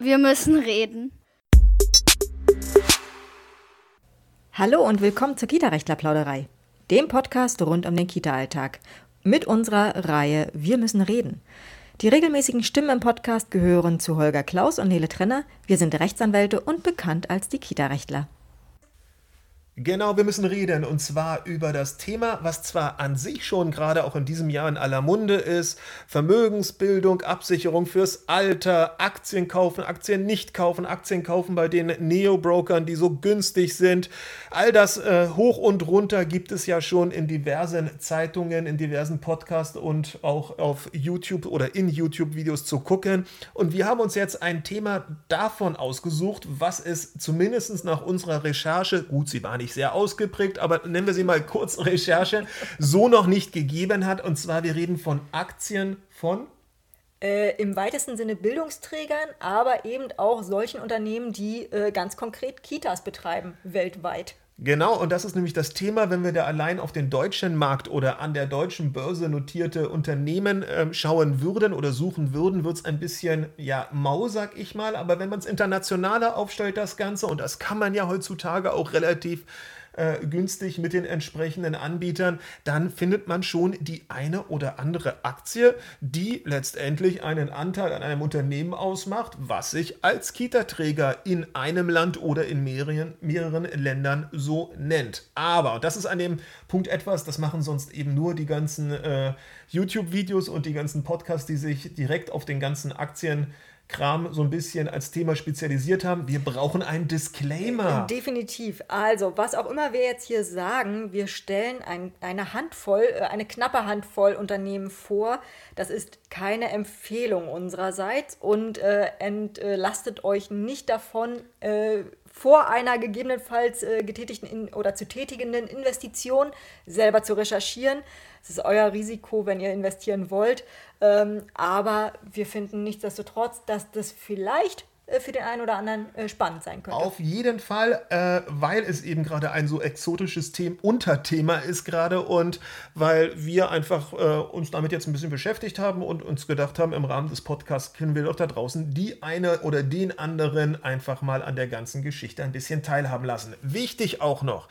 Wir müssen reden. Hallo und willkommen zur Kita-Rechtler-Plauderei, dem Podcast rund um den Kita-Alltag. Mit unserer Reihe Wir müssen reden. Die regelmäßigen Stimmen im Podcast gehören zu Holger Klaus und Nele Trenner. Wir sind Rechtsanwälte und bekannt als die Kita-Rechtler. Genau, wir müssen reden und zwar über das Thema, was zwar an sich schon gerade auch in diesem Jahr in aller Munde ist, Vermögensbildung, Absicherung fürs Alter, Aktien kaufen, Aktien nicht kaufen, Aktien kaufen bei den Neo-Brokern, die so günstig sind. All das äh, hoch und runter gibt es ja schon in diversen Zeitungen, in diversen Podcasts und auch auf YouTube oder in YouTube-Videos zu gucken. Und wir haben uns jetzt ein Thema davon ausgesucht, was es zumindest nach unserer Recherche, gut, sie war nicht nicht sehr ausgeprägt, aber nennen wir sie mal kurz Recherche, so noch nicht gegeben hat. Und zwar, wir reden von Aktien von äh, Im weitesten Sinne Bildungsträgern, aber eben auch solchen Unternehmen, die äh, ganz konkret Kitas betreiben, weltweit. Genau, und das ist nämlich das Thema, wenn wir da allein auf den deutschen Markt oder an der deutschen Börse notierte Unternehmen äh, schauen würden oder suchen würden, wird es ein bisschen, ja, mau, sag ich mal. Aber wenn man es internationaler aufstellt, das Ganze, und das kann man ja heutzutage auch relativ äh, günstig mit den entsprechenden Anbietern, dann findet man schon die eine oder andere Aktie, die letztendlich einen Anteil an einem Unternehmen ausmacht, was sich als Kita-Träger in einem Land oder in mehreren, mehreren Ländern so nennt. Aber, das ist an dem Punkt etwas, das machen sonst eben nur die ganzen äh, YouTube-Videos und die ganzen Podcasts, die sich direkt auf den ganzen Aktien Kram so ein bisschen als Thema spezialisiert haben. Wir brauchen einen Disclaimer. Definitiv. Also, was auch immer wir jetzt hier sagen, wir stellen ein, eine Handvoll, äh, eine knappe Handvoll Unternehmen vor. Das ist keine Empfehlung unsererseits und äh, entlastet euch nicht davon, äh, vor einer gegebenenfalls äh, getätigten in, oder zu tätigenden Investition selber zu recherchieren. Es ist euer Risiko, wenn ihr investieren wollt. Ähm, aber wir finden nichtsdestotrotz, dass das vielleicht äh, für den einen oder anderen äh, spannend sein könnte. Auf jeden Fall, äh, weil es eben gerade ein so exotisches Thema, Unterthema ist gerade und weil wir einfach äh, uns damit jetzt ein bisschen beschäftigt haben und uns gedacht haben, im Rahmen des Podcasts können wir doch da draußen die eine oder den anderen einfach mal an der ganzen Geschichte ein bisschen teilhaben lassen. Wichtig auch noch,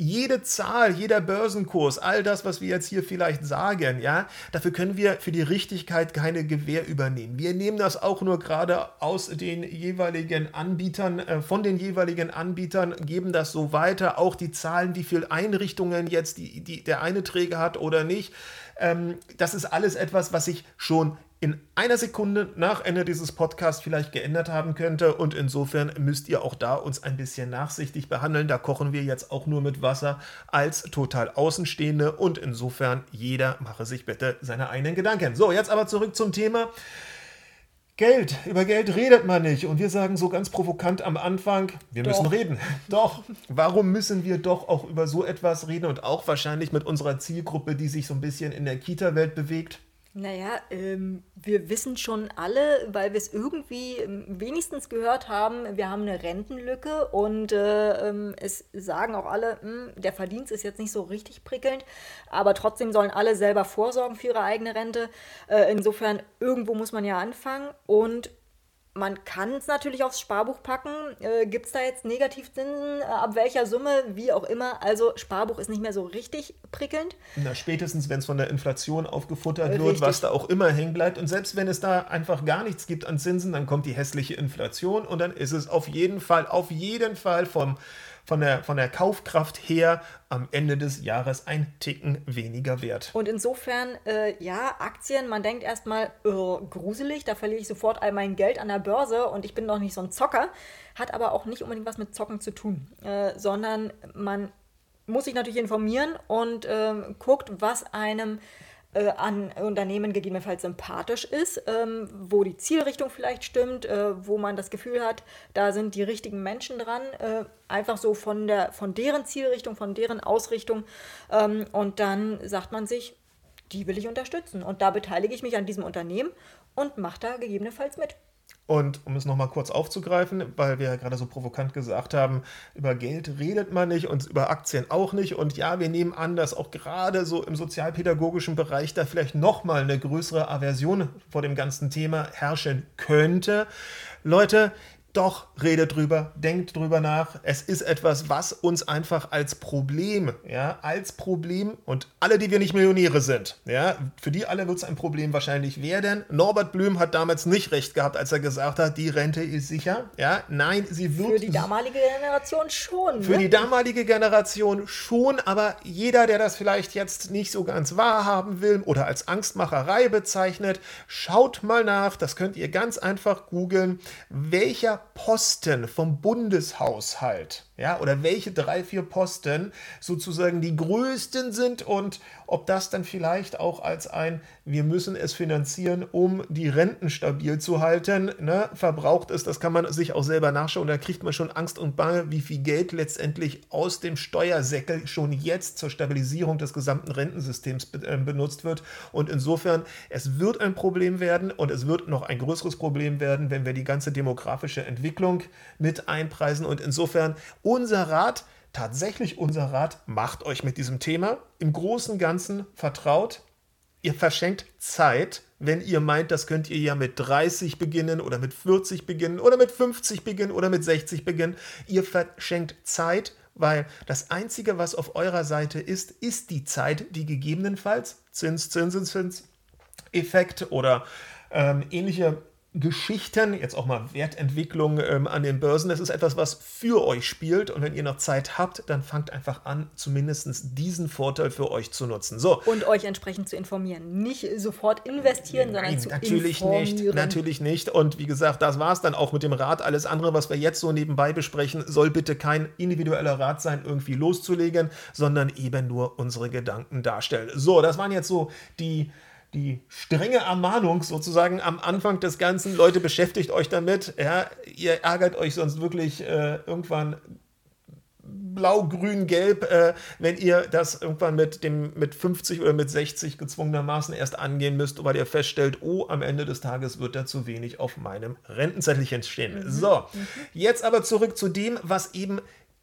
jede Zahl, jeder Börsenkurs, all das, was wir jetzt hier vielleicht sagen, ja, dafür können wir für die Richtigkeit keine Gewähr übernehmen. Wir nehmen das auch nur gerade aus den jeweiligen Anbietern, äh, von den jeweiligen Anbietern, geben das so weiter. Auch die Zahlen, wie viele Einrichtungen jetzt die, die, der eine Träger hat oder nicht. Ähm, das ist alles etwas, was sich schon in einer Sekunde nach Ende dieses Podcasts vielleicht geändert haben könnte. Und insofern müsst ihr auch da uns ein bisschen nachsichtig behandeln. Da kochen wir jetzt auch nur mit Wasser als total Außenstehende. Und insofern jeder mache sich bitte seine eigenen Gedanken. So, jetzt aber zurück zum Thema. Geld, über Geld redet man nicht. Und wir sagen so ganz provokant am Anfang, wir doch. müssen reden. Doch, warum müssen wir doch auch über so etwas reden und auch wahrscheinlich mit unserer Zielgruppe, die sich so ein bisschen in der Kita-Welt bewegt? Naja, ähm, wir wissen schon alle, weil wir es irgendwie ähm, wenigstens gehört haben, wir haben eine Rentenlücke und äh, ähm, es sagen auch alle, mh, hm, der Verdienst ist jetzt nicht so richtig prickelnd, aber trotzdem sollen alle selber vorsorgen für ihre eigene Rente. Äh, insofern, irgendwo muss man ja anfangen und man kann es natürlich aufs Sparbuch packen. Äh, Gibt es da jetzt Negativzinsen? Äh, ab welcher Summe? Wie auch immer. Also Sparbuch ist nicht mehr so richtig prickelnd. Na, spätestens, wenn es von der Inflation aufgefuttert richtig. wird, was da auch immer hängen bleibt. Und selbst wenn es da einfach gar nichts gibt an Zinsen, dann kommt die hässliche Inflation und dann ist es auf jeden Fall, auf jeden Fall vom von der, von der Kaufkraft her am Ende des Jahres ein Ticken weniger wert. Und insofern, äh, ja, Aktien, man denkt erstmal, äh, gruselig, da verliere ich sofort all mein Geld an der Börse und ich bin doch nicht so ein Zocker, hat aber auch nicht unbedingt was mit Zocken zu tun, äh, sondern man muss sich natürlich informieren und ähm, guckt, was einem äh, an Unternehmen gegebenenfalls sympathisch ist, ähm, wo die Zielrichtung vielleicht stimmt, äh, wo man das Gefühl hat, da sind die richtigen Menschen dran, äh, einfach so von, der, von deren Zielrichtung, von deren Ausrichtung. Ähm, und dann sagt man sich, die will ich unterstützen. Und da beteilige ich mich an diesem Unternehmen und mache da gegebenenfalls mit. Und um es nochmal kurz aufzugreifen, weil wir ja gerade so provokant gesagt haben, über Geld redet man nicht und über Aktien auch nicht. Und ja, wir nehmen an, dass auch gerade so im sozialpädagogischen Bereich da vielleicht nochmal eine größere Aversion vor dem ganzen Thema herrschen könnte. Leute, doch, redet drüber, denkt drüber nach. Es ist etwas, was uns einfach als Problem, ja, als Problem und alle, die wir nicht Millionäre sind, ja, für die alle wird es ein Problem wahrscheinlich werden. Norbert Blüm hat damals nicht recht gehabt, als er gesagt hat, die Rente ist sicher. Ja, nein, sie wird. Für die damalige Generation schon. Für ne? die damalige Generation schon, aber jeder, der das vielleicht jetzt nicht so ganz wahrhaben will oder als Angstmacherei bezeichnet, schaut mal nach, das könnt ihr ganz einfach googeln, welcher Posten vom Bundeshaushalt, ja, oder welche drei, vier Posten sozusagen die größten sind und ob das dann vielleicht auch als ein, wir müssen es finanzieren, um die Renten stabil zu halten, ne, verbraucht ist, das kann man sich auch selber nachschauen. Da kriegt man schon Angst und Bange, wie viel Geld letztendlich aus dem Steuersäckel schon jetzt zur Stabilisierung des gesamten Rentensystems äh, benutzt wird. Und insofern, es wird ein Problem werden und es wird noch ein größeres Problem werden, wenn wir die ganze demografische Entwicklung mit einpreisen. Und insofern unser Rat, tatsächlich unser Rat, macht euch mit diesem Thema im Großen und Ganzen vertraut. Ihr verschenkt Zeit, wenn ihr meint, das könnt ihr ja mit 30 beginnen oder mit 40 beginnen oder mit 50 beginnen oder mit 60 beginnen. Ihr verschenkt Zeit, weil das Einzige, was auf eurer Seite ist, ist die Zeit, die gegebenenfalls Zins, Zinseszins, Effekt oder ähm, ähnliche Geschichten, jetzt auch mal Wertentwicklung ähm, an den Börsen, das ist etwas, was für euch spielt. Und wenn ihr noch Zeit habt, dann fangt einfach an, zumindest diesen Vorteil für euch zu nutzen. So. Und euch entsprechend zu informieren. Nicht sofort investieren, Nein, sondern zu natürlich informieren. nicht, natürlich nicht. Und wie gesagt, das war es dann auch mit dem Rat. Alles andere, was wir jetzt so nebenbei besprechen, soll bitte kein individueller Rat sein, irgendwie loszulegen, sondern eben nur unsere Gedanken darstellen. So, das waren jetzt so die die strenge Ermahnung sozusagen am Anfang des Ganzen, Leute, beschäftigt euch damit. Ja, ihr ärgert euch sonst wirklich äh, irgendwann blau, grün, gelb, äh, wenn ihr das irgendwann mit dem mit 50 oder mit 60 gezwungenermaßen erst angehen müsst, weil ihr feststellt, oh, am Ende des Tages wird da zu wenig auf meinem Rentenzettelchen stehen. Mhm. So, jetzt aber zurück zu dem, was eben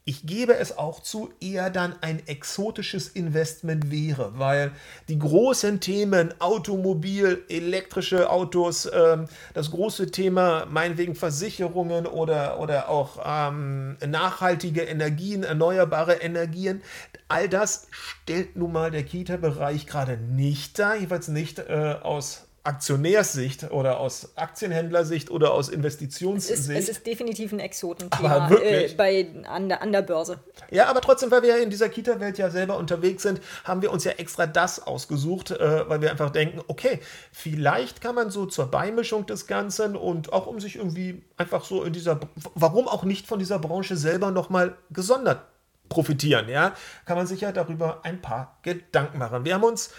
ich gebe es auch zu, eher dann ein exotisches Investment wäre, weil die großen Themen Automobil, elektrische Autos, ähm, das große Thema meinetwegen Versicherungen oder, oder auch ähm, nachhaltige Energien, erneuerbare Energien, all das stellt nun mal der Kita-Bereich gerade nicht dar, jedenfalls nicht äh, aus Aktionärssicht oder aus Aktienhändlersicht oder aus Es Investitionssicht. ist, es ist definitiv ein Aber Exotenthema wirklich? äh, bei, an, der, an der Börse. Ja, aber trotzdem, weil wir ja in dieser Kita-Welt ja selber unterwegs sind, haben wir uns ja extra das ausgesucht, äh, weil wir einfach denken, okay, vielleicht kann man so zur Beimischung des Ganzen und auch um sich irgendwie einfach so in dieser, warum auch nicht von dieser Branche selber nochmal gesondert profitieren, ja, kann man sich ja darüber ein paar Gedanken machen. Wir haben uns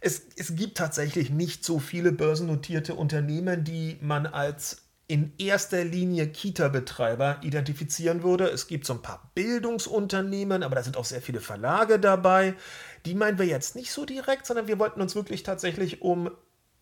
es, es gibt tatsächlich nicht so viele börsennotierte Unternehmen, die man als in erster Linie Kita-Betreiber identifizieren würde. Es gibt so ein paar Bildungsunternehmen, aber da sind auch sehr viele Verlage dabei. Die meinen wir jetzt nicht so direkt, sondern wir wollten uns wirklich tatsächlich um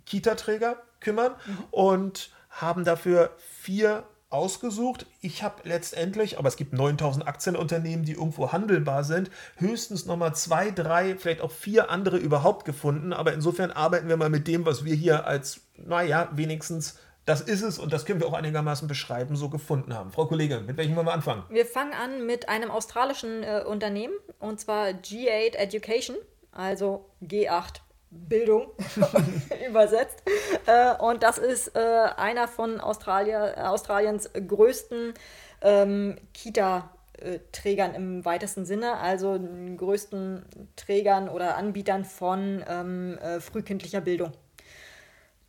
Kita-Träger kümmern und haben dafür vier ausgesucht. Ich habe letztendlich, aber es gibt 9000 Aktienunternehmen, die irgendwo handelbar sind, höchstens nochmal zwei, drei, vielleicht auch vier andere überhaupt gefunden. Aber insofern arbeiten wir mal mit dem, was wir hier als, naja, wenigstens das ist es und das können wir auch einigermaßen beschreiben, so gefunden haben. Frau Kollegin, mit welchem wollen wir anfangen? Wir fangen an mit einem australischen äh, Unternehmen und zwar G8 Education, also G8 Bildung übersetzt. Äh, und das ist äh, einer von Australia, äh, Australiens größten ähm, Kita-Trägern im weitesten Sinne, also den größten Trägern oder Anbietern von ähm, äh, frühkindlicher Bildung.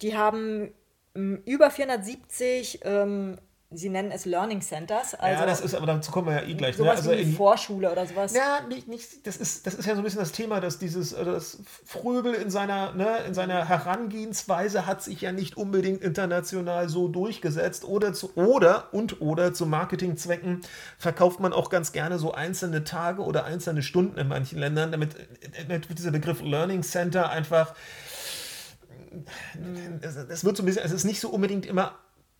Die haben ähm, über 470, ähm, sie nennen es Learning Centers, also ja, das ist, aber dazu kommen wir ja eh gleich. Ne? sowas Also wie in, Vorschule oder sowas. Ja, nicht, nicht, das, ist, das ist ja so ein bisschen das Thema, dass dieses äh, das Fröbel in seiner, ne, in seiner Herangehensweise hat sich ja nicht unbedingt international so durchgesetzt oder zu, oder und oder zu Marketingzwecken verkauft man auch ganz gerne so einzelne Tage oder einzelne Stunden in manchen Ländern, damit, damit wird dieser Begriff Learning Center einfach es wird so ein bisschen, es ist nicht so unbedingt immer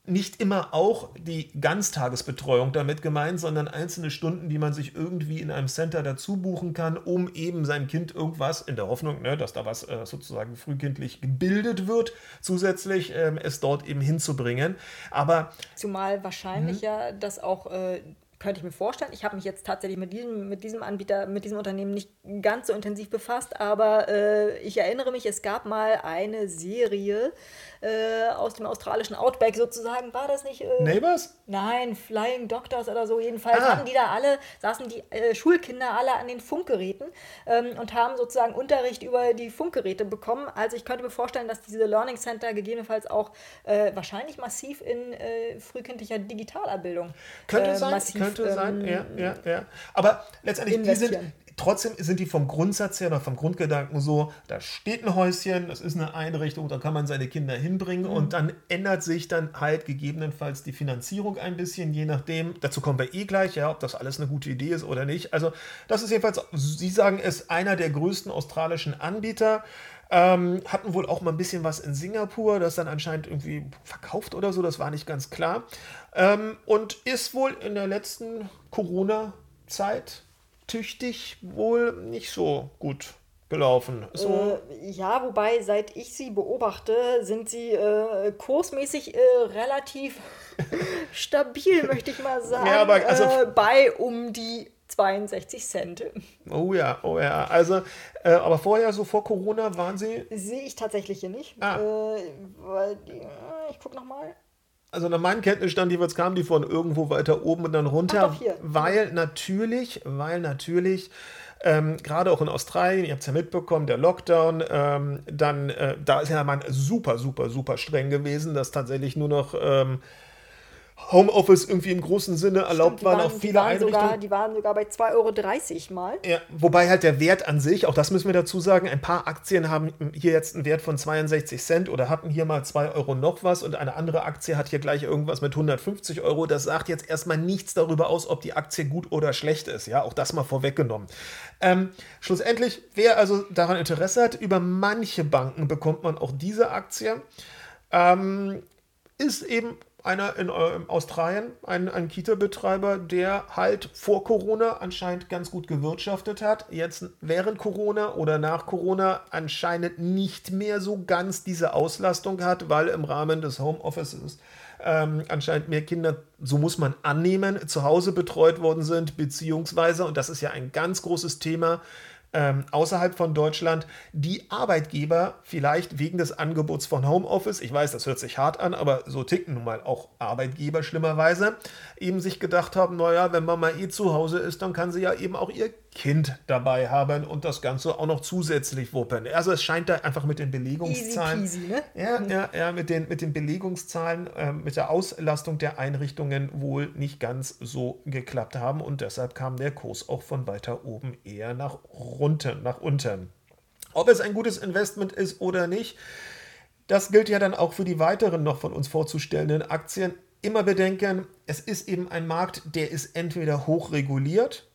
nicht immer auch die Ganztagesbetreuung damit gemeint, sondern einzelne Stunden, die man sich irgendwie in einem Center dazu buchen kann, um eben sein Kind irgendwas, in der Hoffnung, ne, dass da was äh, sozusagen frühkindlich gebildet wird, zusätzlich ähm, es dort eben hinzubringen. Aber zumal wahrscheinlich ja, dass auch äh, könnte ich mir vorstellen. Ich habe mich jetzt tatsächlich mit diesem, mit diesem Anbieter, mit diesem Unternehmen nicht ganz so intensiv befasst, aber äh, ich erinnere mich, es gab mal eine Serie äh, aus dem australischen Outback sozusagen. War das nicht? Äh, Neighbors? Nein, Flying Doctors oder so. Jedenfalls Ah. hatten die da alle, saßen die äh, Schulkinder alle an den Funkgeräten ähm, und haben sozusagen Unterricht über die Funkgeräte bekommen. Also ich könnte mir vorstellen, dass diese Learning Center gegebenenfalls auch äh, wahrscheinlich massiv in äh, frühkindlicher Digitalerbildung Könnte äh, sein, massiv, könnte sein, ähm, ja, ja, ja. Aber letztendlich, die sind, trotzdem sind die vom Grundsatz her oder vom Grundgedanken so, da steht ein Häuschen, das ist eine Einrichtung, da kann man seine Kinder hinbringen Mhm. und dann ändert sich dann halt gegebenenfalls die Finanzierung ein bisschen, je nachdem. Dazu kommen wir eh gleich, ja, ob das alles eine gute Idee ist oder nicht. Also das ist jedenfalls, Sie sagen es, einer der größten australischen Anbieter. Ähm, hatten wohl auch mal ein bisschen was in Singapur, das dann anscheinend irgendwie verkauft oder so, das war nicht ganz klar. Ähm, und ist wohl in der letzten Corona-Zeit tüchtig wohl nicht so gut gelaufen. So, Äh, ja, wobei, seit ich sie beobachte, sind sie äh, kursmäßig äh, relativ stabil, möchte ich mal sagen. Ja, aber also- äh, bei um die 62 Cent. oh ja, oh ja. Also, äh, aber vorher, so vor Corona, waren sie, Sehe ich tatsächlich hier nicht. Ah. Äh, weil äh, ich guck nochmal. also nach meinem Kenntnisstand jeweils kamen die von irgendwo weiter oben und dann runter, Ach doch, hier. weil natürlich, weil natürlich ähm, gerade auch in Australien, ihr habt es ja mitbekommen, der Lockdown, ähm, dann, äh, da ist ja man super, super, super streng gewesen, dass tatsächlich nur noch ähm, Homeoffice irgendwie im großen Sinne erlaubt Die waren, waren, die viele waren Einrichtungen. sogar, die waren sogar bei 2,30 Euro mal. Ja, wobei halt der Wert an sich, auch das müssen wir dazu sagen, ein paar Aktien haben hier jetzt einen Wert von 62 Cent oder hatten hier mal 2 Euro noch was und eine andere Aktie hat hier gleich irgendwas mit 150 Euro. Das sagt jetzt erstmal nichts darüber aus, ob die Aktie gut oder schlecht ist. Ja, auch das mal vorweggenommen. Ähm, schlussendlich, wer also daran Interesse hat, über manche Banken bekommt man auch diese Aktie. Ähm, ist eben einer in äh, Australien, ein, ein Kita-Betreiber, der halt vor Corona anscheinend ganz gut gewirtschaftet hat, jetzt während Corona oder nach Corona anscheinend nicht mehr so ganz diese Auslastung hat, weil im Rahmen des Homeoffices ähm, anscheinend mehr Kinder, so muss man annehmen, zu Hause betreut worden sind, beziehungsweise, und das ist ja ein ganz großes Thema, ähm, außerhalb von Deutschland. Die Arbeitgeber vielleicht wegen des Angebots von Homeoffice, ich weiß, das hört sich hart an, aber so ticken nun mal auch Arbeitgeber schlimmerweise, eben sich gedacht haben, naja, wenn Mama eh zu Hause ist, dann kann sie ja eben auch ihr Kind dabei haben und das Ganze auch noch zusätzlich wuppen. Also es scheint da einfach mit den Belegungszahlen, Easy peasy, ne? ja, ja, ja, mit den, mit den Belegungszahlen, ähm, mit der Auslastung der Einrichtungen wohl nicht ganz so geklappt haben und deshalb kam der Kurs auch von weiter oben eher nach runter, nach unten. Ob es ein gutes Investment ist oder nicht, das gilt ja dann auch für die weiteren noch von uns vorzustellenden Aktien. Immer bedenken, es ist eben ein Markt, der ist entweder hochreguliert,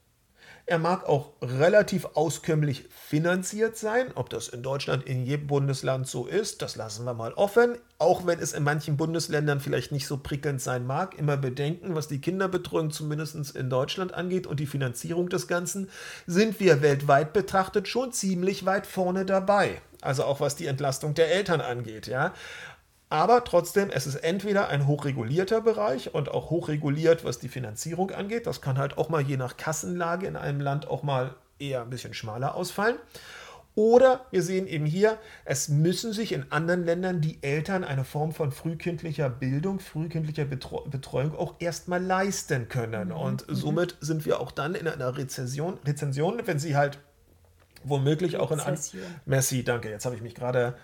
er mag auch relativ auskömmlich finanziert sein. Ob das in Deutschland in jedem Bundesland so ist, das lassen wir mal offen. Auch wenn es in manchen Bundesländern vielleicht nicht so prickelnd sein mag, immer bedenken, was die Kinderbetreuung zumindest in Deutschland angeht und die Finanzierung des Ganzen, sind wir weltweit betrachtet schon ziemlich weit vorne dabei. Also auch was die Entlastung der Eltern angeht, ja. Aber trotzdem, es ist entweder ein hochregulierter Bereich und auch hochreguliert, was die Finanzierung angeht. Das kann halt auch mal je nach Kassenlage in einem Land auch mal eher ein bisschen schmaler ausfallen. Oder wir sehen eben hier, es müssen sich in anderen Ländern die Eltern eine Form von frühkindlicher Bildung, frühkindlicher Betreu Betreuung auch erstmal leisten können. Und somit sind wir auch dann in einer Rezession, Rezension, wenn sie halt womöglich auch in. Merci, danke. Jetzt habe ich mich gerade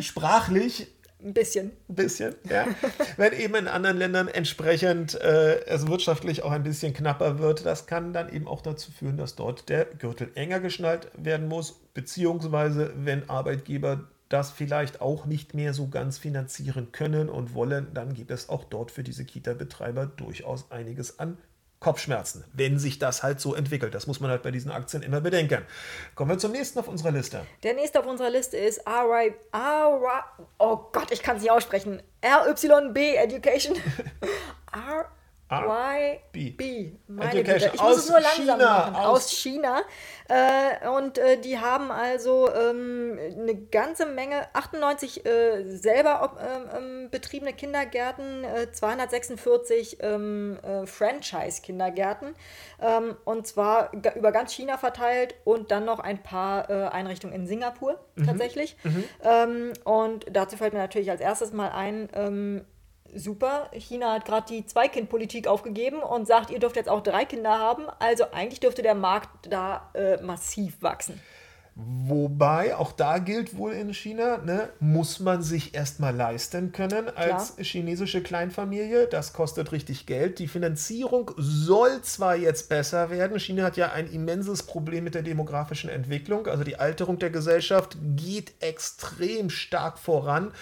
sprachlich Ein bisschen. ein bisschen, ja. Wenn eben in anderen Ländern entsprechend äh, es wirtschaftlich auch ein bisschen knapper wird, das kann dann eben auch dazu führen, dass dort der Gürtel enger geschnallt werden muss, beziehungsweise wenn Arbeitgeber das vielleicht auch nicht mehr so ganz finanzieren können und wollen, dann gibt es auch dort für diese Kita-Betreiber durchaus einiges an Kopfschmerzen, wenn sich das halt so entwickelt. Das muss man halt bei diesen Aktien immer bedenken. Kommen wir zum nächsten auf unserer Liste. Der nächste auf unserer Liste ist RY, RY oh Gott, ich kann es nicht aussprechen. RYB Education. R YB. Meine Güte. Ich muss es nur langsam China, machen. Aus, aus China. Äh, und äh, die haben also ähm, eine ganze Menge, 98 äh, selber ähm, ähm, betriebene Kindergärten, 246 äh, ähm, äh, Franchise-Kindergärten. Ähm, und zwar über ganz China verteilt und dann noch ein paar äh, Einrichtungen in Singapur mhm. tatsächlich. Mhm. Ähm, und dazu fällt mir natürlich als erstes mal ein, super, China hat gerade die Zwei-Kind-Politik aufgegeben und sagt, ihr dürft jetzt auch drei Kinder haben. Also eigentlich dürfte der Markt da äh, massiv wachsen. Wobei, auch da gilt wohl in China, ne, muss man sich erstmal leisten können als Klar. chinesische Kleinfamilie. Das kostet richtig Geld. Die Finanzierung soll zwar jetzt besser werden. China hat ja ein immenses Problem mit der demografischen Entwicklung. Also die Alterung der Gesellschaft geht extrem stark voran.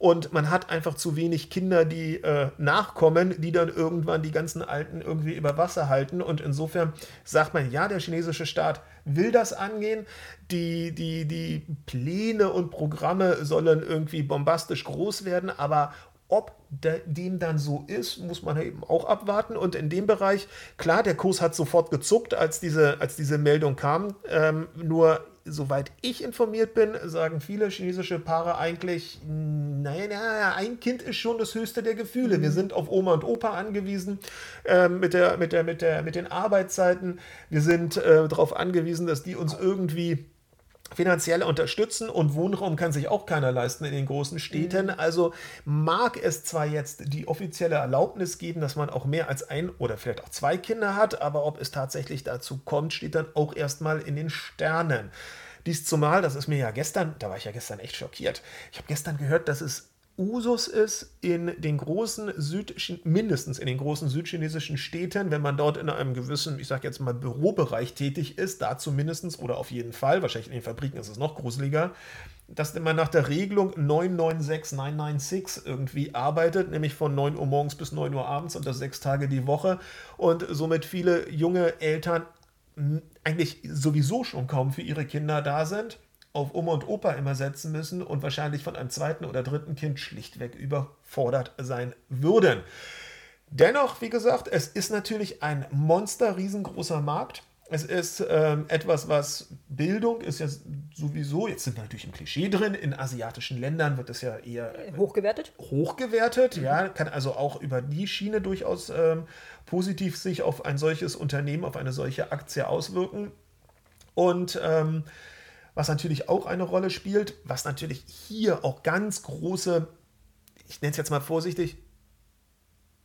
Und man hat einfach zu wenig Kinder, die äh, nachkommen, die dann irgendwann die ganzen Alten irgendwie über Wasser halten. Und insofern sagt man, ja, der chinesische Staat will das angehen. Die, die, die Pläne und Programme sollen irgendwie bombastisch groß werden, aber ob dem dann so ist, muss man eben auch abwarten. Und in dem Bereich, klar, der Kurs hat sofort gezuckt, als diese, als diese Meldung kam. Ähm, nur soweit ich informiert bin, sagen viele chinesische Paare eigentlich, nein, naja, ein Kind ist schon das höchste der Gefühle. Mhm. Wir sind auf Oma und Opa angewiesen äh, mit, der, mit, der, mit, der, mit den Arbeitszeiten. Wir sind äh, darauf angewiesen, dass die uns irgendwie finanziell unterstützen und Wohnraum kann sich auch keiner leisten in den großen Städten. Mhm. Also mag es zwar jetzt die offizielle Erlaubnis geben, dass man auch mehr als ein oder vielleicht auch zwei Kinder hat, aber ob es tatsächlich dazu kommt, steht dann auch erstmal in den Sternen. Dies zumal, das ist mir ja gestern, da war ich ja gestern echt schockiert. Ich habe gestern gehört, dass es Usus ist in den großen Süd mindestens in den großen südchinesischen Städten, wenn man dort in einem gewissen, ich sage jetzt mal Bürobereich tätig ist, da zumindest oder auf jeden Fall, wahrscheinlich in den Fabriken ist es noch gruseliger, dass man nach der Regelung 996996 irgendwie arbeitet, nämlich von 9 Uhr morgens bis 9 Uhr abends und das sechs Tage die Woche und somit viele junge Eltern eigentlich sowieso schon kaum für ihre Kinder da sind auf Oma und Opa immer setzen müssen und wahrscheinlich von einem zweiten oder dritten Kind schlichtweg überfordert sein würden. Dennoch, wie gesagt, es ist natürlich ein monster riesengroßer Markt. Es ist ähm, etwas, was Bildung ist ja sowieso, jetzt sind wir natürlich im Klischee drin, in asiatischen Ländern wird es ja eher äh, hochgewertet. Hochgewertet, mhm. ja, kann also auch über die Schiene durchaus ähm, positiv sich auf ein solches Unternehmen, auf eine solche Aktie auswirken. Und ähm, was natürlich auch eine Rolle spielt, was natürlich hier auch ganz große, ich nenne es jetzt mal vorsichtig,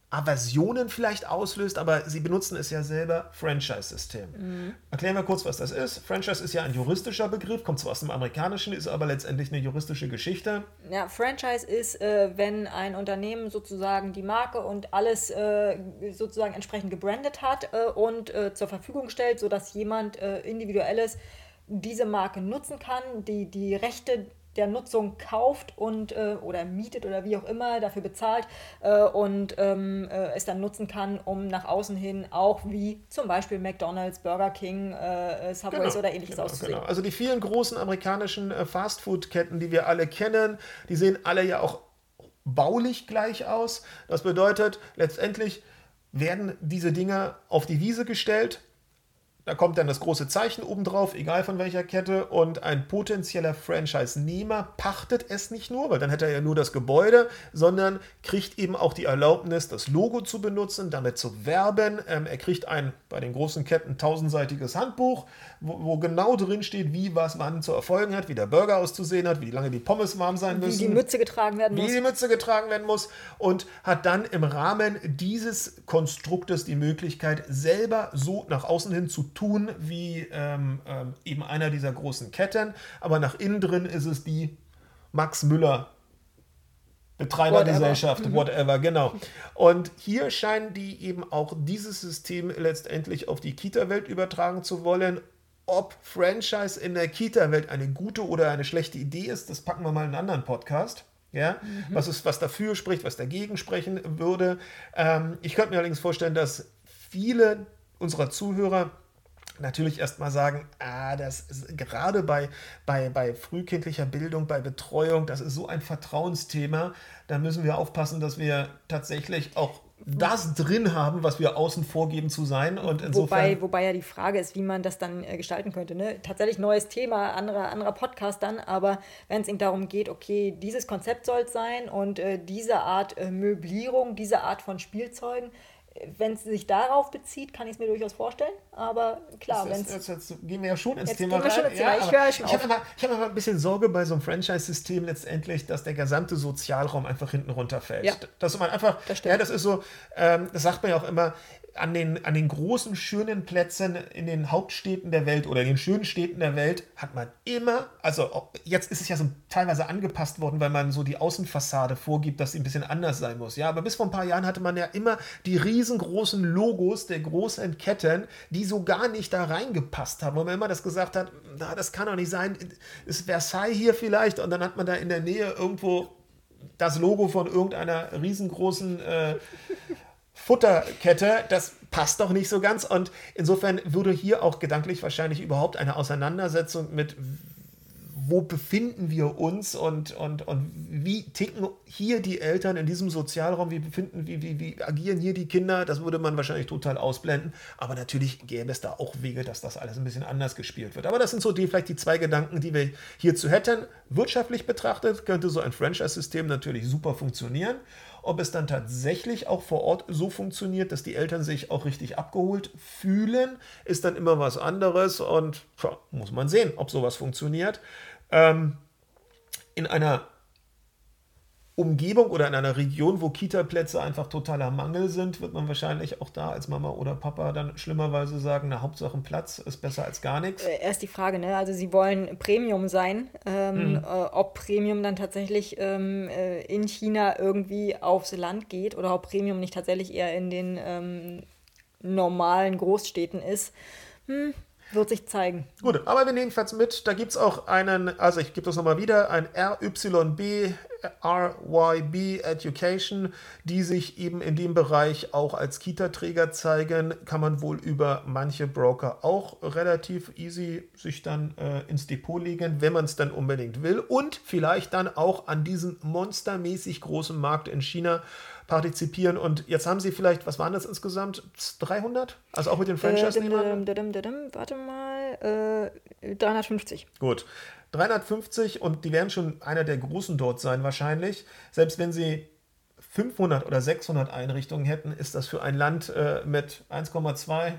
Aversionen vielleicht auslöst, aber sie benutzen es ja selber, Franchise-System. Mhm. Erklären wir kurz, was das ist. Franchise ist ja ein juristischer Begriff, kommt zwar aus dem Amerikanischen, ist aber letztendlich eine juristische Geschichte. Ja, Franchise ist, äh, wenn ein Unternehmen sozusagen die Marke und alles äh, sozusagen entsprechend gebrandet hat äh, und äh, zur Verfügung stellt, sodass jemand äh, individuelles diese Marke nutzen kann, die die Rechte der Nutzung kauft und äh, oder mietet oder wie auch immer dafür bezahlt äh, und ähm, äh, es dann nutzen kann, um nach außen hin auch wie zum Beispiel McDonald's, Burger King, äh, äh, Subways genau, oder ähnliches genau, auszusehen. Genau. Also die vielen großen amerikanischen äh, Fastfood-Ketten, die wir alle kennen, die sehen alle ja auch baulich gleich aus. Das bedeutet letztendlich werden diese Dinger auf die Wiese gestellt da kommt dann das große Zeichen oben drauf, egal von welcher Kette. Und ein potenzieller Franchise-Nehmer pachtet es nicht nur, weil dann hätte er ja nur das Gebäude, sondern kriegt eben auch die Erlaubnis, das Logo zu benutzen, damit zu werben. Ähm, er kriegt ein bei den großen Ketten tausendseitiges Handbuch, wo, wo, genau drin steht, wie was wann zu erfolgen hat, wie der Burger auszusehen hat, wie lange die Pommes warm sein müssen. Wie die Mütze getragen werden muss. Wie die Mütze getragen werden muss. Und hat dann im Rahmen dieses Konstruktes die Möglichkeit, selber so nach außen hin zu tun wie ähm, ähm, eben einer dieser großen Ketten, aber nach innen drin ist es die Max Müller Betreibergesellschaft, whatever. Mhm. whatever, genau. Und hier scheinen die eben auch dieses System letztendlich auf die Kita-Welt übertragen zu wollen. Ob Franchise in der Kita-Welt eine gute oder eine schlechte Idee ist, das packen wir mal in einen anderen Podcast. Ja, mhm. was, ist, was dafür spricht, was dagegen sprechen würde. Ähm, ich könnte mir allerdings vorstellen, dass viele unserer Zuhörer natürlich erstmal sagen, ah, das ist gerade bei, bei, bei frühkindlicher Bildung, bei Betreuung, das ist so ein Vertrauensthema. Da müssen wir aufpassen, dass wir tatsächlich auch das drin haben, was wir außen vorgeben zu sein. Und insofern wobei, wobei ja die Frage ist, wie man das dann äh, gestalten könnte. Ne? Tatsächlich neues Thema, anderer, anderer Podcast dann, aber wenn es eben darum geht, okay, dieses Konzept soll es sein und äh, diese Art äh, Möblierung, diese Art von Spielzeugen, wenn es sich darauf bezieht, kann ich es mir durchaus vorstellen. Aber klar, wenn es. Jetzt, jetzt, gehen wir ja schon ins Thema rein. ins Thema. Ja, Ich aber ich habe immer, ich hab immer ein bisschen Sorge bei so einem Franchise-System letztendlich, dass der gesamte Sozialraum einfach hinten runterfällt. Ja. Dass man einfach, Das stimmt. ja, das ist so, ähm, das sagt man ja auch immer, an den, an den großen, schönen Plätzen in den Hauptstädten der Welt oder in den schönen Städten der Welt hat man immer, also jetzt ist es ja so teilweise angepasst worden, weil man so die Außenfassade vorgibt, dass sie ein bisschen anders sein muss. Ja, aber bis vor ein paar Jahren hatte man ja immer die riesengroßen Logos der großen Ketten, die so gar nicht da reingepasst haben. Wo man immer das gesagt hat, na, das kann doch nicht sein, ist Versailles hier vielleicht? Und dann hat man da in der Nähe irgendwo das Logo von irgendeiner riesengroßen äh, Futterkette, das passt doch nicht so ganz. Und insofern würde hier auch gedanklich wahrscheinlich überhaupt eine Auseinandersetzung mit, wo befinden wir uns und, und, und wie ticken hier die Eltern in diesem Sozialraum, wie befinden, wie, wie, wie agieren hier die Kinder, das würde man wahrscheinlich total ausblenden. Aber natürlich gäbe es da auch Wege, dass das alles ein bisschen anders gespielt wird. Aber das sind so die, vielleicht die zwei Gedanken, die wir hierzu hätten. Wirtschaftlich betrachtet könnte so ein Franchise-System natürlich super funktionieren. Ob es dann tatsächlich auch vor Ort so funktioniert, dass die Eltern sich auch richtig abgeholt fühlen, ist dann immer was anderes und tja, muss man sehen, ob sowas funktioniert. Ähm, in einer Umgebung oder in einer Region, wo Kita-Plätze einfach totaler Mangel sind, wird man wahrscheinlich auch da als Mama oder Papa dann schlimmerweise sagen, na Hauptsache ein Platz ist besser als gar nichts. Äh, Erst die Frage, ne? Also sie wollen Premium sein. Ähm, Mhm. äh, ob Premium dann tatsächlich ähm, äh, in China irgendwie aufs Land geht oder ob Premium nicht tatsächlich eher in den ähm, normalen Großstädten ist, hm, wird sich zeigen. Gut, aber wir nehmen jedenfalls mit, da gibt es auch einen, also ich gebe das nochmal wieder, ein RYB, RYB Education, die sich eben in dem Bereich auch als Kita-Träger zeigen, kann man wohl über manche Broker auch relativ easy sich dann äh, ins Depot legen, wenn man es dann unbedingt will und vielleicht dann auch an diesem monstermäßig großen Markt in China partizipieren und jetzt haben sie vielleicht, was waren das insgesamt, 300? Also auch mit den Äh, Franchise-Nehmern? dim, warte mal, äh, 350. Gut. 350 und die werden schon einer der großen dort sein wahrscheinlich. Selbst wenn sie 500 oder 600 Einrichtungen hätten, ist das für ein Land äh, mit 1,2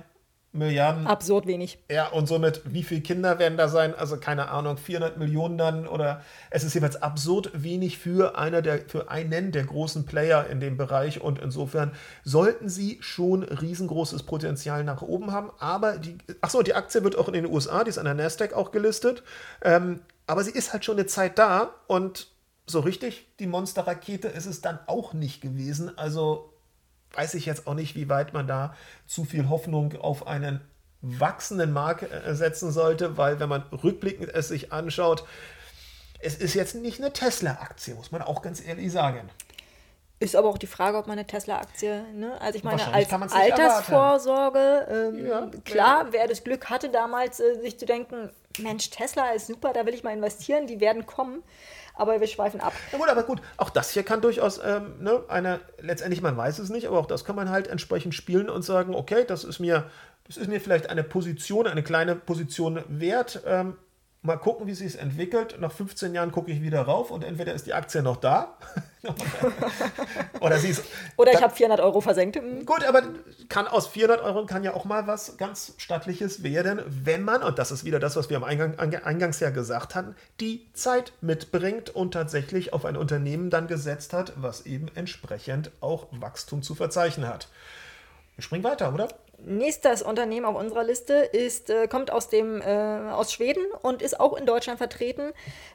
Milliarden. Absurd wenig. Ja, und somit, wie viele Kinder werden da sein? Also keine Ahnung, 400 Millionen dann oder es ist jeweils absurd wenig für einer der, für einen der großen Player in dem Bereich und insofern sollten sie schon riesengroßes Potenzial nach oben haben. Aber die, achso, die Aktie wird auch in den USA, die ist an der Nasdaq auch gelistet. Ähm, aber sie ist halt schon eine Zeit da und so richtig die Monsterrakete ist es dann auch nicht gewesen. Also weiß ich jetzt auch nicht, wie weit man da zu viel Hoffnung auf einen wachsenden Markt äh, setzen sollte, weil wenn man rückblickend es sich anschaut, es ist jetzt nicht eine Tesla-Aktie, muss man auch ganz ehrlich sagen. Ist aber auch die Frage, ob man eine Tesla-Aktie, ne? Also ich meine, als Altersvorsorge, ähm, Ja, klar, wer das Glück hatte damals, äh, sich zu denken, Mensch, Tesla ist super, da will ich mal investieren, die werden kommen. Aber wir schweifen ab. Ja gut, aber gut, auch das hier kann durchaus ähm, ne, eine, letztendlich, man weiß es nicht, aber auch das kann man halt entsprechend spielen und sagen, okay, das ist mir, das ist mir vielleicht eine Position, eine kleine Position wert. Ähm, mal gucken, wie sich es entwickelt. Nach 15 Jahren gucke ich wieder rauf und entweder ist die Aktie noch da oder sie ist Oder ich habe 400 Euro versenkt. Hm. Gut, aber kann aus 400 Euro kann ja auch mal was ganz Stattliches werden, wenn man, und das ist wieder das, was wir am Eingang, eingangs ja gesagt hatten, die Zeit mitbringt und tatsächlich auf ein Unternehmen dann gesetzt hat, was eben entsprechend auch Wachstum zu verzeichnen hat. Wir springen weiter, oder? Nächstes Unternehmen auf unserer Liste ist, äh, kommt aus, dem, äh, aus Schweden und ist auch in Deutschland vertreten.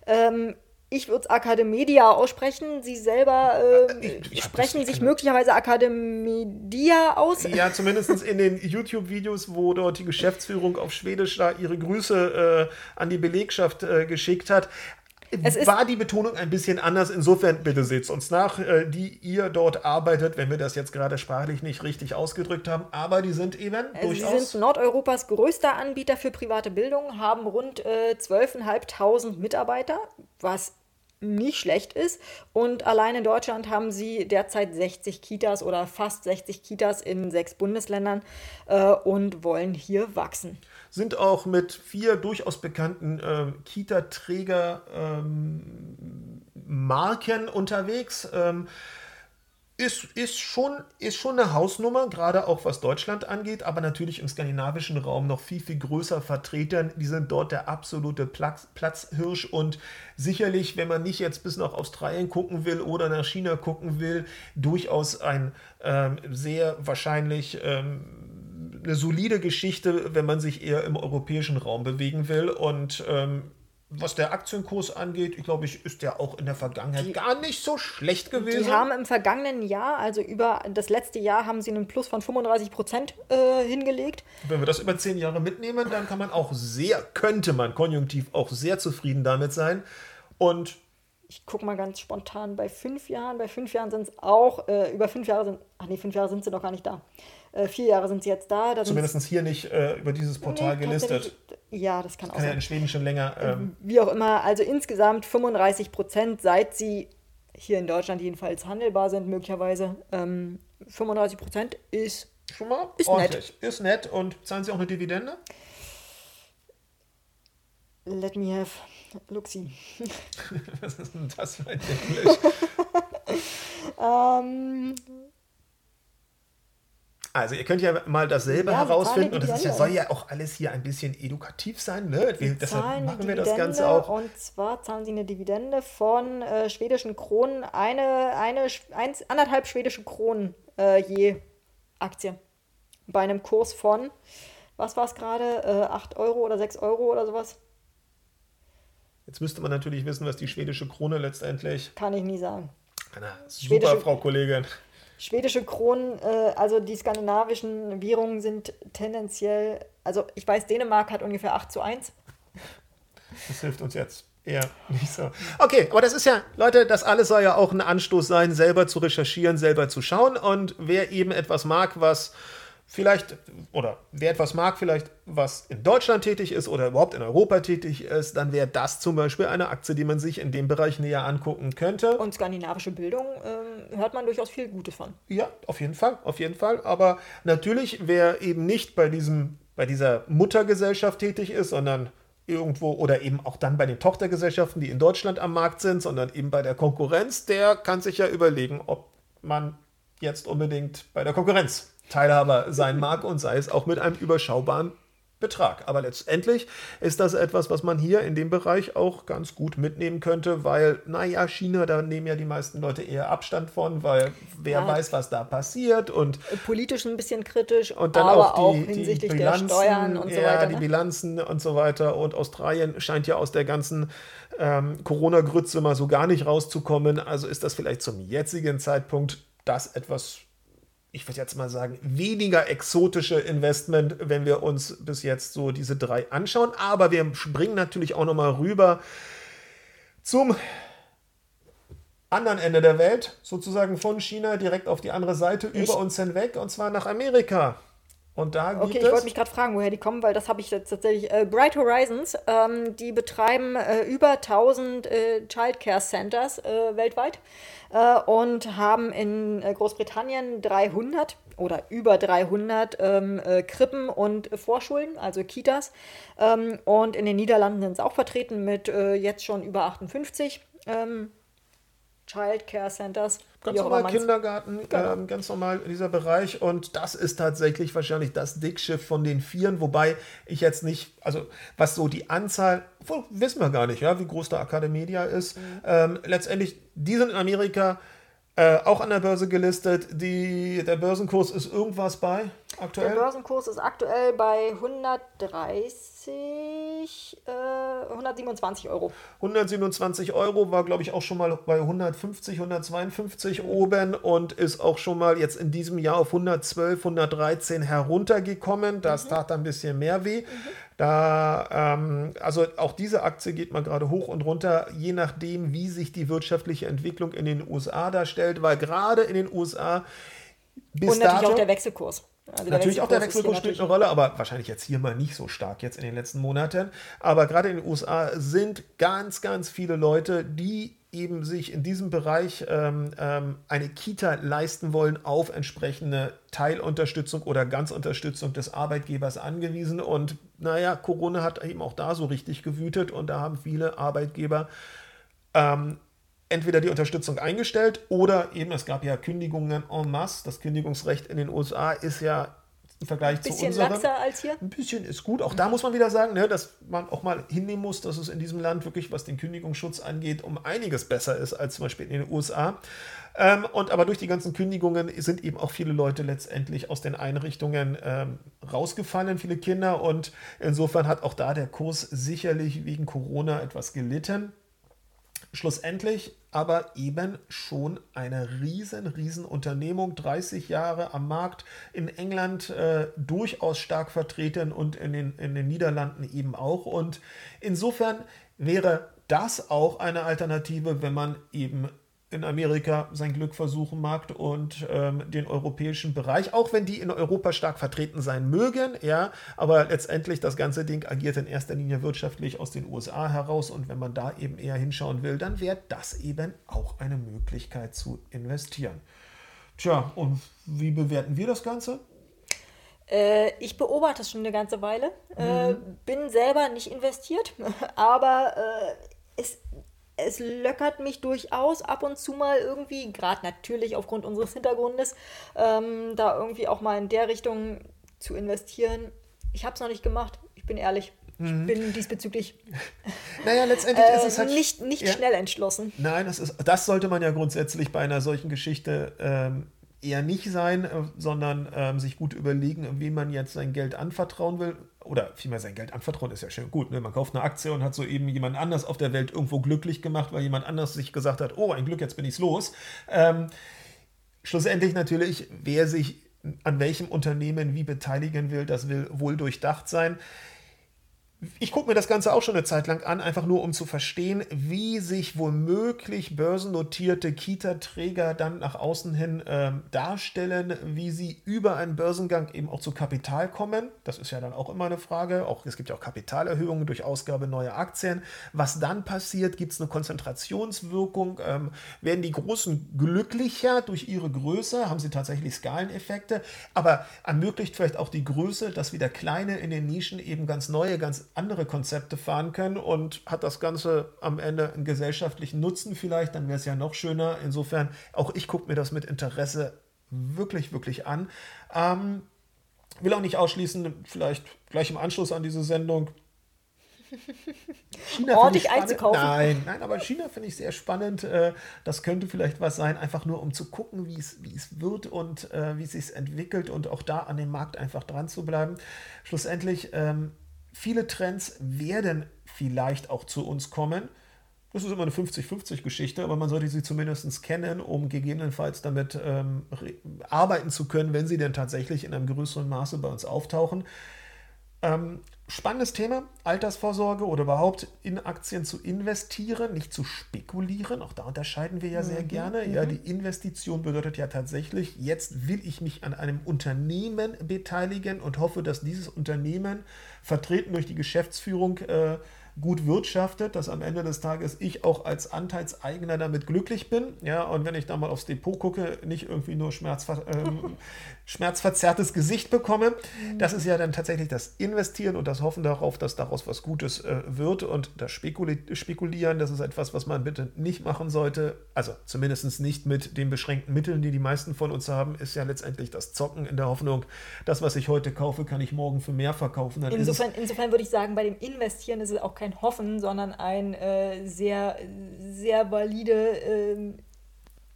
Ähm, ich würde es Academedia aussprechen. Sie selber äh, Ich- ich sprechen sich möglicherweise Academedia aus. Ja, zumindest in den YouTube-Videos, wo dort die Geschäftsführung auf Schwedisch da ihre Grüße äh, an die Belegschaft äh, geschickt hat. War die Betonung ein bisschen anders. Insofern, bitte seht uns nach, äh, die ihr dort arbeitet, wenn wir das jetzt gerade sprachlich nicht richtig ausgedrückt haben. Aber die sind eben Also Sie durchaus. sind Nordeuropas größter Anbieter für private Bildung, haben rund äh, 12.500 Mitarbeiter, was nicht schlecht ist. Und allein in Deutschland haben sie derzeit 60 Kitas oder fast 60 Kitas in sechs Bundesländern äh, und wollen hier wachsen. Sind auch mit vier durchaus bekannten ähm, Kita-Träger ähm, Marken unterwegs. Ähm, ist, ist, schon, ist schon eine Hausnummer, gerade auch was Deutschland angeht, aber natürlich im skandinavischen Raum noch viel, viel größer vertreten. Die sind dort der absolute Platz, Platzhirsch und sicherlich, wenn man nicht jetzt bis nach Australien gucken will oder nach China gucken will, durchaus ein ähm, sehr wahrscheinlich ähm, eine solide Geschichte, wenn man sich eher im europäischen Raum bewegen will. Und ähm, was der Aktienkurs angeht, ich glaube, ich ist der auch in der Vergangenheit gar nicht so schlecht gewesen. Die haben im vergangenen Jahr, also über das letzte Jahr, haben sie einen Plus von 35 Prozent äh, hingelegt. Wenn wir das über zehn Jahre mitnehmen, dann kann man auch sehr, könnte man konjunktiv auch sehr zufrieden damit sein. Und Ich gucke mal ganz spontan bei fünf Jahren. Bei fünf Jahren sind es auch, äh, über fünf Jahre sind, ach nee, fünf Jahre sind sie noch gar nicht da. Äh, vier Jahre sind sie jetzt da. Da zumindest hier nicht äh, über dieses Portal Nee, gelistet. Ja, das kann auch Kann ja sein. in Schweden schon länger. Ähm, Wie auch immer, also insgesamt 35 Prozent, seit sie hier in Deutschland jedenfalls handelbar sind, möglicherweise. Ähm, 35 Prozent ist schon mal Ist ordentlich. Ist nett. Und zahlen Sie auch eine Dividende? let me have Luxi. Was ist denn das für ein Englisch? Ähm, Also ihr könnt ja mal das selber Ja, herausfinden und das ist ja, soll ja auch alles hier ein bisschen edukativ sein. Ne? Wir, deshalb machen wir das Dividende Ganze auch. Und zwar zahlen sie eine Dividende von äh, schwedischen Kronen, eine, eine, eins, anderthalb schwedische Kronen äh, je Aktie. Bei einem Kurs von, was war es gerade, äh, 8 Euro oder 6 Euro oder sowas? Jetzt müsste man natürlich wissen, was die schwedische Krone letztendlich. Kann ich nie sagen. Na, super, Schwedische- Frau Kollegin. Schwedische Kronen, äh, also die skandinavischen Währungen sind tendenziell, also ich weiß, Dänemark hat ungefähr 8 zu 1. Das hilft uns jetzt eher nicht so. Okay, aber das ist ja, Leute, das alles soll ja auch ein Anstoß sein, selber zu recherchieren, selber zu schauen. Und wer eben etwas mag, was vielleicht, oder wer etwas mag, vielleicht was in Deutschland tätig ist oder überhaupt in Europa tätig ist, dann wäre das zum Beispiel eine Aktie, die man sich in dem Bereich näher angucken könnte. Und skandinavische Bildung ähm, hört man durchaus viel Gutes von. Ja, auf jeden Fall, auf jeden Fall. Aber natürlich, wer eben nicht bei diesem, bei dieser Muttergesellschaft tätig ist, sondern irgendwo oder eben auch dann bei den Tochtergesellschaften, die in Deutschland am Markt sind, sondern eben bei der Konkurrenz, der kann sich ja überlegen, ob man jetzt unbedingt bei der Konkurrenz Teilhaber sein mag und sei es auch mit einem überschaubaren Betrag. Aber letztendlich ist das etwas, was man hier in dem Bereich auch ganz gut mitnehmen könnte, weil, naja, China, da nehmen ja die meisten Leute eher Abstand von, weil wer Ja. weiß, was da passiert und, Politisch ein bisschen kritisch, und dann aber auch die, hinsichtlich die der Bilanzen, Steuern und so ja, weiter. die Ne? Bilanzen und so weiter. Und Australien scheint ja aus der ganzen ähm, Corona-Grütze mal so gar nicht rauszukommen. Also ist das vielleicht zum jetzigen Zeitpunkt das etwas ich würde jetzt mal sagen, weniger exotische Investment, wenn wir uns bis jetzt so diese drei anschauen. Aber wir springen natürlich auch nochmal rüber zum anderen Ende der Welt, sozusagen von China direkt auf die andere Seite, über uns hinweg, und zwar nach Amerika. Und da gibt Okay, ich wollte mich gerade fragen, woher die kommen, weil das habe ich jetzt tatsächlich. Äh, Bright Horizons, ähm, die betreiben äh, über 1000 äh, Childcare Centers äh, weltweit äh, und haben in äh, Großbritannien 300 oder über 300 ähm, äh, Krippen und Vorschulen, also Kitas. Ähm, und in den Niederlanden sind es auch vertreten mit jetzt schon über 58 ähm, Childcare Centers. Ganz normal Kindergarten, Genau. ähm, ganz normal dieser Bereich. Und das ist tatsächlich wahrscheinlich das Dickschiff von den Vieren, wobei ich jetzt nicht, also was so die Anzahl, wissen wir gar nicht, ja, wie groß der Academedia ist. Mhm. Ähm, letztendlich, die sind in Amerika äh, auch an der Börse gelistet. Die, der Börsenkurs ist irgendwas bei Der aktuell? Börsenkurs ist aktuell bei 130, äh, 127 Euro. 127 Euro war, glaube ich, auch schon mal bei 150, 152 oben und ist auch schon mal jetzt in diesem Jahr auf 112, 113 heruntergekommen. Das tat ein bisschen mehr weh. Da, ähm, also auch diese Aktie geht mal gerade hoch und runter, je nachdem, wie sich die wirtschaftliche Entwicklung in den USA darstellt, weil gerade in den USA bis und natürlich dato, auch der Wechselkurs. Also natürlich der auch der Wechselkurs spielt eine Rolle, aber wahrscheinlich jetzt hier mal nicht so stark jetzt in den letzten Monaten. Aber gerade in den USA sind ganz, ganz viele Leute, die eben sich in diesem Bereich ähm, ähm, eine Kita leisten wollen, auf entsprechende Teilunterstützung oder Ganzunterstützung des Arbeitgebers angewiesen. Und naja, Corona hat eben auch da so richtig gewütet und da haben viele Arbeitgeber ähm, entweder die Unterstützung eingestellt oder eben, es gab ja Kündigungen en masse. Das Kündigungsrecht in den USA ist ja im Vergleich zu unserem. laxer als hier? Ein bisschen ist gut. Auch da muss man wieder sagen, ne, dass man auch mal hinnehmen muss, dass es in diesem Land wirklich, was den Kündigungsschutz angeht, um einiges besser ist als zum Beispiel in den USA. Ähm, und aber durch die ganzen Kündigungen sind eben auch viele Leute letztendlich aus den Einrichtungen ähm, rausgefallen, viele Kinder. Und insofern hat auch da der Kurs sicherlich wegen Corona etwas gelitten. Schlussendlich aber eben schon eine riesen, riesen Unternehmung, 30 Jahre am Markt, in England äh, durchaus stark vertreten und in den, in den Niederlanden eben auch. Und insofern wäre das auch eine Alternative, wenn man eben in Amerika sein Glück versuchen mag und ähm, den europäischen Bereich, auch wenn die in Europa stark vertreten sein mögen, ja, aber letztendlich das ganze Ding agiert in erster Linie wirtschaftlich aus den USA heraus und wenn man da eben eher hinschauen will, dann wäre das eben auch eine Möglichkeit zu investieren. Tja, und wie bewerten wir das Ganze? Äh, ich beobachte es schon eine ganze Weile, äh, mhm. bin selber nicht investiert, aber äh, es es löckert mich durchaus ab und zu mal irgendwie, gerade natürlich aufgrund unseres Hintergrundes, ähm, da irgendwie auch mal in der Richtung zu investieren. Ich habe es noch nicht gemacht, ich bin ehrlich. Ich mhm. bin diesbezüglich naja, letztendlich äh, ist es halt nicht, nicht ja. schnell entschlossen. Nein, das, ist, das sollte man ja grundsätzlich bei einer solchen Geschichte ähm, eher nicht sein, äh, sondern ähm, sich gut überlegen, wem man jetzt sein Geld anvertrauen will oder vielmehr sein Geld anvertrauen, ist ja schön gut. Ne? Man kauft eine Aktie und hat so eben jemand anders auf der Welt irgendwo glücklich gemacht, weil jemand anders sich gesagt hat, oh, ein Glück, jetzt bin ich's los. Ähm, schlussendlich natürlich, wer sich an welchem Unternehmen wie beteiligen will, das will wohl durchdacht sein ich gucke mir das Ganze auch schon eine Zeit lang an, einfach nur um zu verstehen, wie sich womöglich börsennotierte Kita-Träger dann nach außen hin ähm, darstellen, wie sie über einen Börsengang eben auch zu Kapital kommen. Das ist ja dann auch immer eine Frage. Auch, es gibt ja auch Kapitalerhöhungen durch Ausgabe neuer Aktien. Was dann passiert, gibt es eine Konzentrationswirkung? Ähm, werden die Großen glücklicher durch ihre Größe? Haben sie tatsächlich Skaleneffekte? Aber ermöglicht vielleicht auch die Größe, dass wieder Kleine in den Nischen eben ganz neue, ganz andere Konzepte fahren können und hat das Ganze am Ende einen gesellschaftlichen Nutzen vielleicht, dann wäre es ja noch schöner. Insofern, auch ich gucke mir das mit Interesse wirklich, wirklich an. Ähm, will auch nicht ausschließen, vielleicht gleich im Anschluss an diese Sendung. China Ordentlich einzukaufen. Nein, nein, aber China finde ich sehr spannend. Äh, das könnte vielleicht was sein, einfach nur um zu gucken, wie es, wie es wird und äh, wie es sich entwickelt und auch da an dem Markt einfach dran zu bleiben. Schlussendlich ähm, viele Trends werden vielleicht auch zu uns kommen. Das ist immer eine 50-50-Geschichte, aber man sollte sie zumindest kennen, um gegebenenfalls damit ähm, arbeiten zu können, wenn sie denn tatsächlich in einem größeren Maße bei uns auftauchen. Ähm, spannendes Thema, Altersvorsorge oder überhaupt in Aktien zu investieren, nicht zu spekulieren. Auch da unterscheiden wir ja sehr mhm, gerne. Ja, mhm. die Investition bedeutet ja tatsächlich, jetzt will ich mich an einem Unternehmen beteiligen und hoffe, dass dieses Unternehmen vertreten durch die Geschäftsführung äh, gut wirtschaftet, dass am Ende des Tages ich auch als Anteilseigner damit glücklich bin. Ja, und wenn ich da mal aufs Depot gucke, nicht irgendwie nur schmerzver ähm, schmerzverzerrtes Gesicht bekomme. Das ist ja dann tatsächlich das Investieren und das Hoffen darauf, dass daraus was Gutes äh, wird. Und das Spekuli Spekulieren, das ist etwas, was man bitte nicht machen sollte. Also zumindest nicht mit den beschränkten Mitteln, die die meisten von uns haben, ist ja letztendlich das Zocken in der Hoffnung, das, was ich heute kaufe, kann ich morgen für mehr verkaufen. insofern, insofern würde ich sagen, bei dem Investieren ist es auch kein Hoffen, sondern ein äh, sehr, sehr valide äh,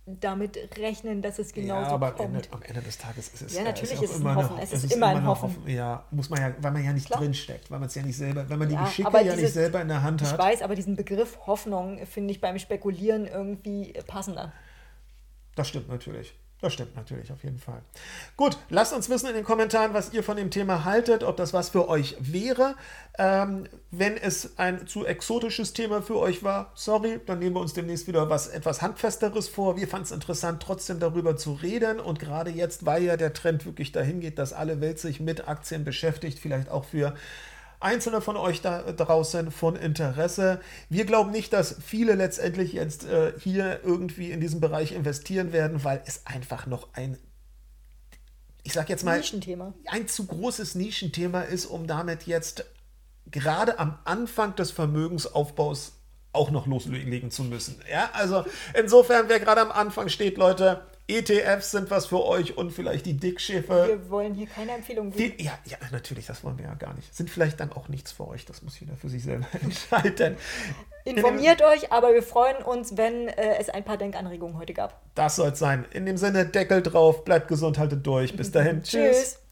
damit rechnen, dass es genauso ja, aber kommt. Ende, am Ende des Tages ist es ja natürlich ist, es ein Hoffen. Es ist, immer ein Hoffen. Hoffen. Ja, muss man ja, weil man ja nicht Klar. drinsteckt, weil man es ja nicht selber, wenn man die ja, Geschicke ja dieses, nicht selber in der Hand hat. Ich weiß, aber diesen Begriff Hoffnung finde ich beim Spekulieren irgendwie passender. Das stimmt natürlich. Das stimmt natürlich, auf jeden Fall. Gut, lasst uns wissen in den Kommentaren, was ihr von dem Thema haltet, ob das was für euch wäre. Ähm, wenn es ein zu exotisches Thema für euch war, sorry, dann nehmen wir uns demnächst wieder was etwas Handfesteres vor. Wir fanden es interessant, trotzdem darüber zu reden. Und gerade jetzt, weil ja der Trend wirklich dahin geht, dass alle Welt sich mit Aktien beschäftigt, vielleicht auch für einzelne von euch da draußen von Interesse. Wir glauben nicht, dass viele letztendlich jetzt äh, hier irgendwie in diesem Bereich investieren werden, weil es einfach noch ein ich sag jetzt mal, ein zu großes Nischenthema ist, um damit jetzt gerade am Anfang des Vermögensaufbaus auch noch loslegen zu müssen. Ja, also insofern, wer gerade am Anfang steht, Leute, ETFs sind was für euch und vielleicht die Dickschiffe. Wir wollen hier keine Empfehlung geben. Die, ja, ja, natürlich, das wollen wir ja gar nicht. Sind vielleicht dann auch nichts für euch, das muss jeder für sich selber entscheiden. Informiert euch, aber wir freuen uns, wenn äh, es ein paar Denkanregungen heute gab. Das soll es sein. In dem Sinne, Deckel drauf, bleibt gesund, haltet durch. Bis dahin. Tschüss. Tschüss.